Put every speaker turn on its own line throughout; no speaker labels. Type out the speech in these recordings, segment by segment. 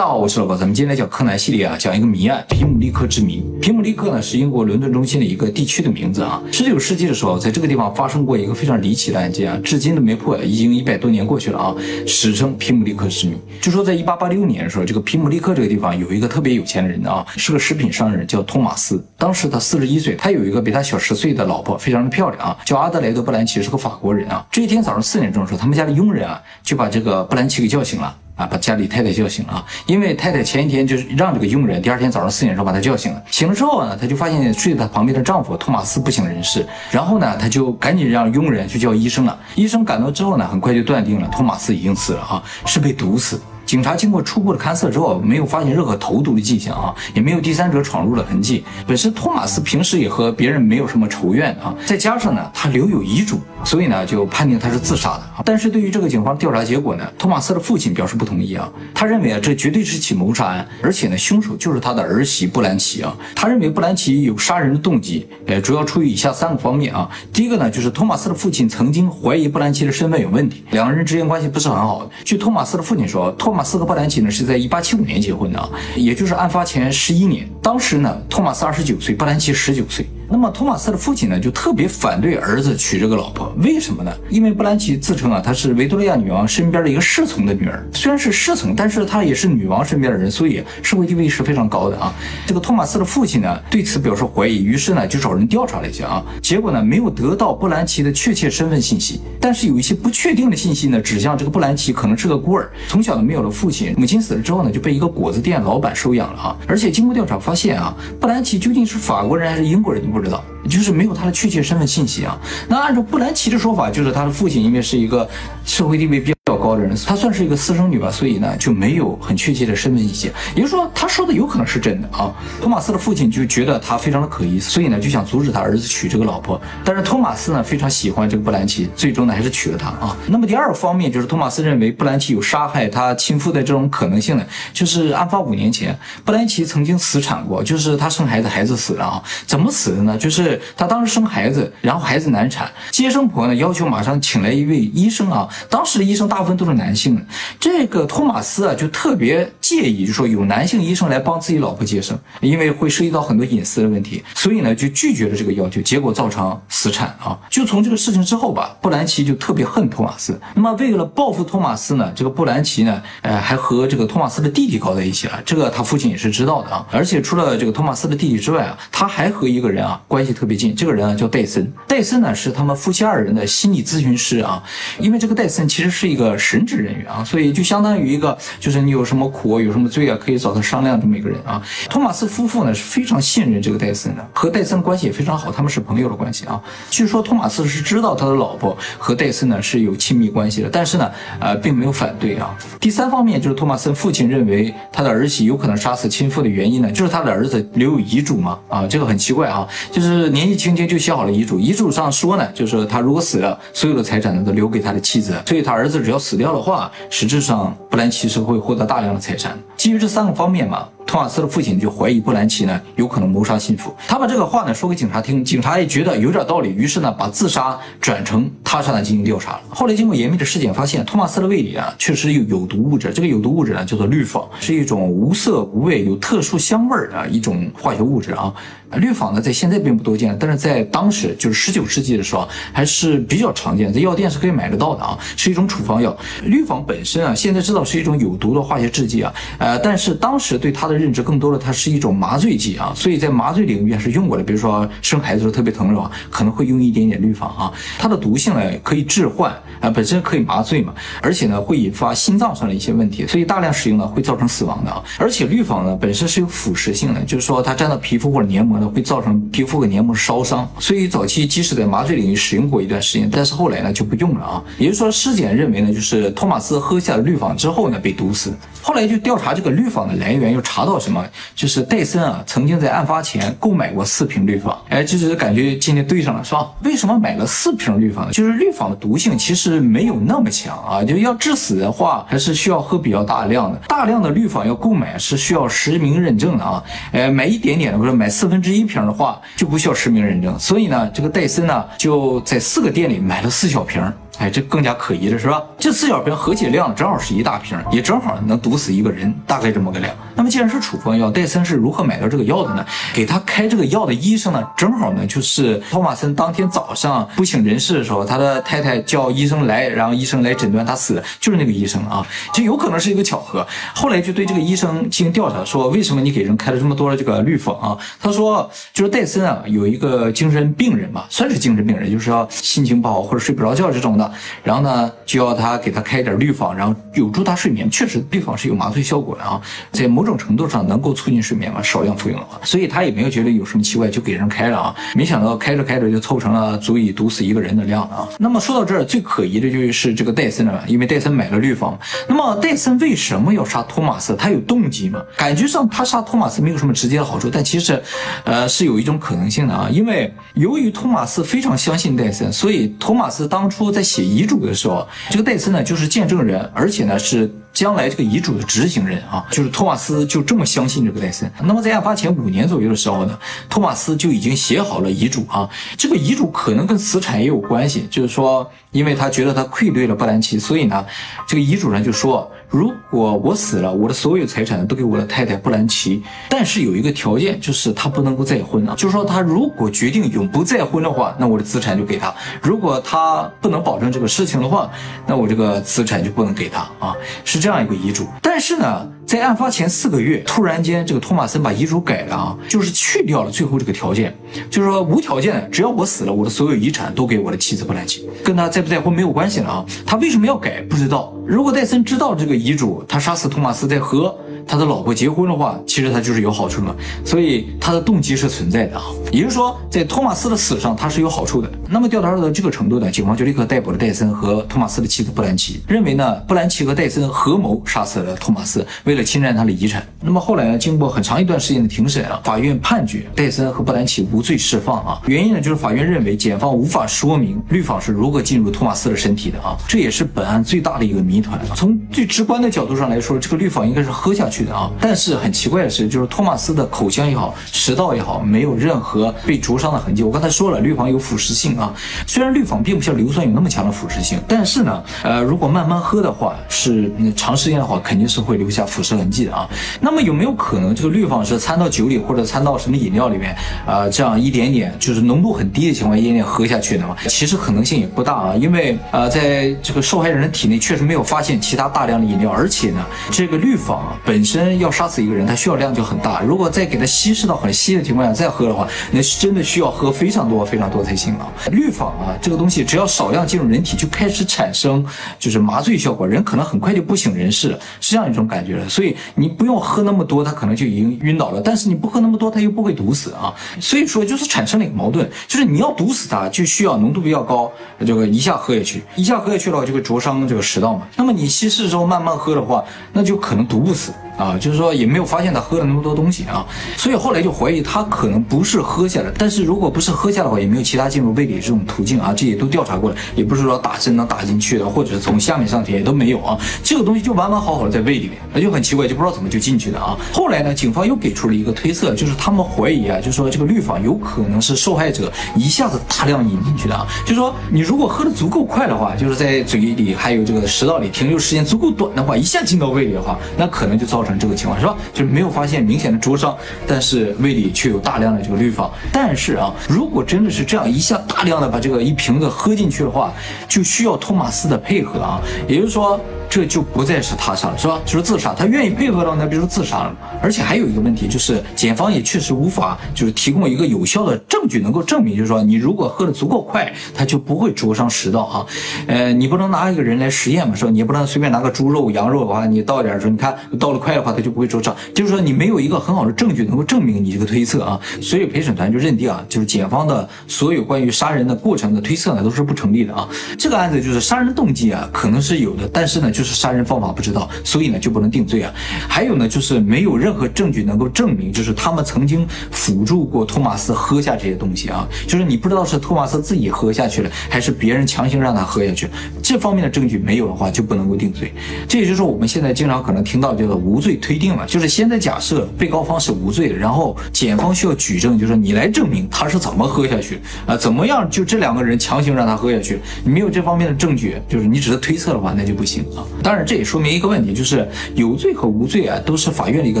大家好，我是老高，咱们今天来讲柯南系列啊，讲一个谜案——皮姆利克之谜。皮姆利克呢是英国伦敦中心的一个地区的名字啊。十九世纪的时候，在这个地方发生过一个非常离奇的案件啊，至今都没破，已经一百多年过去了啊，史称皮姆利克之谜。就说在一八八六年的时候，这个皮姆利克这个地方有一个特别有钱的人啊，是个食品商人，叫托马斯。当时他四十一岁，他有一个比他小十岁的老婆，非常的漂亮啊，叫阿德莱德·布兰奇，是个法国人啊。这一天早上四点钟的时候，他们家的佣人啊就把这个布兰奇给叫醒了。啊，把家里太太叫醒了啊！因为太太前一天就是让这个佣人第二天早上四点钟把她叫醒了。醒了之后呢，她就发现睡在她旁边的丈夫托马斯不省人事。然后呢，她就赶紧让佣人去叫医生了。医生赶到之后呢，很快就断定了托马斯已经死了啊，是被毒死。警察经过初步的勘测之后，没有发现任何投毒的迹象啊，也没有第三者闯入的痕迹。本身托马斯平时也和别人没有什么仇怨啊，再加上呢，他留有遗嘱，所以呢，就判定他是自杀的。但是对于这个警方调查结果呢，托马斯的父亲表示不同意啊，他认为啊，这绝对是起谋杀案，而且呢，凶手就是他的儿媳布兰奇啊。他认为布兰奇有杀人的动机，呃，主要出于以下三个方面啊。第一个呢，就是托马斯的父亲曾经怀疑布兰奇的身份有问题，两个人之间关系不是很好。据托马斯的父亲说，托马斯和布兰奇呢是在一八七五年结婚的，也就是案发前十一年。当时呢，托马斯二十九岁，布兰奇十九岁。那么托马斯的父亲呢，就特别反对儿子娶这个老婆，为什么呢？因为布兰奇自称啊，她是维多利亚女王身边的一个侍从的女儿，虽然是侍从，但是她也是女王身边的人，所以社会地位是非常高的啊。这个托马斯的父亲呢，对此表示怀疑，于是呢就找人调查了一下啊，结果呢没有得到布兰奇的确切身份信息，但是有一些不确定的信息呢，指向这个布兰奇可能是个孤儿，从小呢没有了父亲，母亲死了之后呢就被一个果子店老板收养了啊。而且经过调查发现啊，布兰奇究竟是法国人还是英国人不知道。就是没有他的确切身份信息啊。那按照布兰奇的说法，就是他的父亲因为是一个社会地位比较高的人，他算是一个私生女吧，所以呢就没有很确切的身份信息。也就是说，他说的有可能是真的啊。托马斯的父亲就觉得他非常的可疑，所以呢就想阻止他儿子娶这个老婆。但是托马斯呢非常喜欢这个布兰奇，最终呢还是娶了她啊。那么第二个方面就是托马斯认为布兰奇有杀害他亲夫的这种可能性呢，就是案发五年前，布兰奇曾经死产过，就是他生孩子，孩子死了啊。怎么死的呢？就是。他当时生孩子，然后孩子难产，接生婆呢要求马上请来一位医生啊。当时的医生大部分都是男性，这个托马斯啊就特别介意，就说有男性医生来帮自己老婆接生，因为会涉及到很多隐私的问题，所以呢就拒绝了这个要求，结果造成死产啊。就从这个事情之后吧，布兰奇就特别恨托马斯。那么为了报复托马斯呢，这个布兰奇呢，呃，还和这个托马斯的弟弟搞在一起了。这个他父亲也是知道的啊。而且除了这个托马斯的弟弟之外啊，他还和一个人啊关系特别近。这个人啊叫戴森，戴森呢是他们夫妻二人的心理咨询师啊。因为这个戴森其实是一个神职人员啊，所以就相当于一个就是你有什么苦有什么罪啊，可以找他商量这么一个人啊。托马斯夫妇呢是非常信任这个戴森的，和戴森关系也非常好，他们是朋友的关系啊。据说托马斯是知道他的老婆和戴森呢是有亲密关系的，但是呢呃并没有反对啊。第三方面就是托马斯父亲认为他的儿媳有可能杀死亲夫的原因呢，就是他的儿子留有遗嘱嘛啊，这个很奇怪啊，就是年。年纪轻轻就写好了遗嘱，遗嘱上说呢，就是他如果死了，所有的财产呢都留给他的妻子，所以他儿子只要死掉的话，实质上布兰奇是会获得大量的财产。基于这三个方面嘛。托马斯的父亲就怀疑布兰奇呢有可能谋杀心腹，他把这个话呢说给警察听，警察也觉得有点道理，于是呢把自杀转成他杀呢进行调查了。后来经过严密的尸检，发现托马斯的胃里啊确实有有毒物质，这个有毒物质呢叫做氯仿，是一种无色无味、有特殊香味儿的一种化学物质啊。氯仿呢在现在并不多见，但是在当时就是十九世纪的时候还是比较常见，在药店是可以买得到的啊，是一种处方药。氯仿本身啊现在知道是一种有毒的化学制剂啊，呃，但是当时对它的认知更多的，它是一种麻醉剂啊，所以在麻醉领域是用过的。比如说生孩子的时候特别疼是吧？可能会用一点点氯仿啊。它的毒性呢可以致幻啊，本身可以麻醉嘛，而且呢会引发心脏上的一些问题，所以大量使用呢会造成死亡的啊。而且氯仿呢本身是有腐蚀性的，就是说它沾到皮肤或者黏膜呢会造成皮肤和黏膜烧伤。所以早期即使在麻醉领域使用过一段时间，但是后来呢就不用了啊。也就是说尸检认为呢，就是托马斯喝下了氯仿之后呢被毒死。后来就调查这个氯仿的来源，又查查到什么？就是戴森啊，曾经在案发前购买过四瓶氯仿。哎，就是感觉今天对上了，是吧？为什么买了四瓶氯仿呢？就是氯仿的毒性其实没有那么强啊，就要致死的话，还是需要喝比较大量的。大量的氯仿要购买是需要实名认证的啊。哎，买一点点的或者买四分之一瓶的话，就不需要实名认证。所以呢，这个戴森呢就在四个店里买了四小瓶。哎，这更加可疑了，是吧？这四小瓶合起量正好是一大瓶，也正好能毒死一个人，大概这么个量。那么既然是处方药，戴森是如何买到这个药的呢？给他开这个药的医生呢，正好呢就是托马森当天早上不省人事的时候，他的太太叫医生来，然后医生来诊断他死的，就是那个医生啊，就有可能是一个巧合。后来就对这个医生进行调查，说为什么你给人开了这么多的这个氯仿啊？他说就是戴森啊有一个精神病人吧，算是精神病人，就是要心情不好或者睡不着觉这种的，然后呢就要他给他开点氯仿，然后有助他睡眠。确实氯仿是有麻醉效果的啊，在某种程度上能够促进睡眠嘛，少量服用的话，所以他也没有觉得有什么奇怪，就给人开了啊。没想到开着开着就凑成了足以毒死一个人的量啊。那么说到这儿，最可疑的就是这个戴森了，因为戴森买了氯仿。那么戴森为什么要杀托马斯？他有动机吗？感觉上他杀托马斯没有什么直接的好处，但其实，呃，是有一种可能性的啊。因为由于托马斯非常相信戴森，所以托马斯当初在写遗嘱的时候，这个戴森呢就是见证人，而且呢是。将来这个遗嘱的执行人啊，就是托马斯就这么相信这个戴森。那么在案发前五年左右的时候呢，托马斯就已经写好了遗嘱啊。这个遗嘱可能跟死产也有关系，就是说，因为他觉得他愧对了布兰奇，所以呢，这个遗嘱上就说，如果我死了，我的所有财产都给我的太太布兰奇，但是有一个条件，就是他不能够再婚啊。就是说，他如果决定永不再婚的话，那我的资产就给他；如果他不能保证这个事情的话，那我这个资产就不能给他啊。是。这样一个遗嘱，但是呢，在案发前四个月，突然间这个托马森把遗嘱改了啊，就是去掉了最后这个条件，就是说无条件，只要我死了，我的所有遗产都给我的妻子布兰奇，跟他在在不在婚没有关系了啊。他为什么要改？不知道。如果戴森知道这个遗嘱，他杀死托马斯再和他的老婆结婚的话，其实他就是有好处嘛，所以他的动机是存在的啊。也就是说，在托马斯的死上，他是有好处的。那么调查到这个程度呢，警方就立刻逮捕了戴森和托马斯的妻子布兰奇，认为呢，布兰奇和戴森合谋杀死了托马斯，为了侵占他的遗产。那么后来呢，经过很长一段时间的庭审啊，法院判决戴森和布兰奇无罪释放啊。原因呢，就是法院认为检方无法说明氯仿是如何进入托马斯的身体的啊，这也是本案最大的一个谜团。从最直观的角度上来说，这个氯仿应该是喝下去的啊。但是很奇怪的是，就是托马斯的口腔也好，食道也好，没有任何被灼伤的痕迹。我刚才说了，氯仿有腐蚀性啊。虽然氯仿并不像硫酸有那么强的腐蚀性，但是呢，呃，如果慢慢喝的话，是长时间的话，肯定是会留下腐蚀痕迹的啊。那么有没有可能这个氯仿是掺到酒里或者掺到什么饮料里面啊？这样一点点就是浓度很低的情况，一点点喝下去的嘛？其实可能性也不大啊，因为呃，在这个受害人的体内确实没有发现其他大量的饮料，而且呢，这个氯仿啊本身要杀死一个人，它需要量就很大。如果再给它稀释到很稀的情况下再喝的话，那是真的需要喝非常多非常多才行啊。氯仿。啊，这个东西只要少量进入人体，就开始产生就是麻醉效果，人可能很快就不省人事了，是这样一种感觉了。所以你不用喝那么多，他可能就已经晕倒了。但是你不喝那么多，他又不会毒死啊。所以说就是产生了一个矛盾，就是你要毒死他，就需要浓度比较高，这个一下喝下去，一下喝下去的话就会灼伤这个食道嘛。那么你稀释之后慢慢喝的话，那就可能毒不死。啊，就是说也没有发现他喝了那么多东西啊，所以后来就怀疑他可能不是喝下的。但是如果不是喝下的话，也没有其他进入胃里这种途径啊，这也都调查过了，也不是说打针能打进去的，或者是从下面上去也都没有啊。这个东西就完完好好的在胃里面，那就很奇怪，就不知道怎么就进去的啊。后来呢，警方又给出了一个推测，就是他们怀疑啊，就是说这个氯仿有可能是受害者一下子大量饮进去的啊。就是说你如果喝的足够快的话，就是在嘴里还有这个食道里停留时间足够短的话，一下进到胃里的话，那可能就造成这个情况，是吧？就是没有发现明显的灼伤，但是胃里却有大量的这个氯仿。但是啊，如果真的是这样一下大量的把这个一瓶子喝进去的话，就需要托马斯的配合啊，也就是说。这就不再是他杀了，是吧？就是自杀，他愿意配合的话，那比如说自杀了。而且还有一个问题，就是检方也确实无法就是提供一个有效的证据，能够证明，就是说你如果喝的足够快，他就不会灼伤食道啊。呃，你不能拿一个人来实验嘛，是吧？你不能随便拿个猪肉、羊肉的话，你倒点说，你看倒的快的话，他就不会灼伤。就是说你没有一个很好的证据能够证明你这个推测啊。所以陪审团就认定啊，就是检方的所有关于杀人的过程的推测呢，都是不成立的啊。这个案子就是杀人动机啊，可能是有的，但是呢就。就是杀人方法不知道，所以呢就不能定罪啊。还有呢，就是没有任何证据能够证明，就是他们曾经辅助过托马斯喝下这些东西啊，就是你不知道是托马斯自己喝下去了，还是别人强行让他喝下去，这方面的证据没有的话，就不能够定罪。这也就是我们现在经常可能听到叫做无罪推定了，就是现在假设被告方是无罪的，然后检方需要举证，就是你来证明他是怎么喝下去啊，怎么样就这两个人强行让他喝下去，你没有这方面的证据，就是你只是推测的话，那就不行啊。当然，这也说明一个问题，就是有罪和无罪啊，都是法院的一个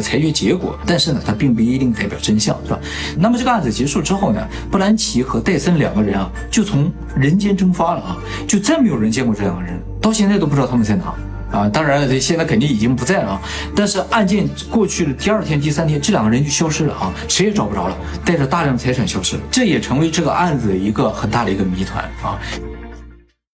裁决结果，但是呢，它并不一定代表真相，是吧？那么这个案子结束之后呢，布兰奇和戴森两个人啊，就从人间蒸发了啊，就再没有人见过这两个人，到现在都不知道他们在哪。啊，当然了，这现在肯定已经不在了啊。但是案件过去的第二天、第三天，这两个人就消失了啊，谁也找不着了，带着大量财产消失了，这也成为这个案子的一个很大的一个谜团啊。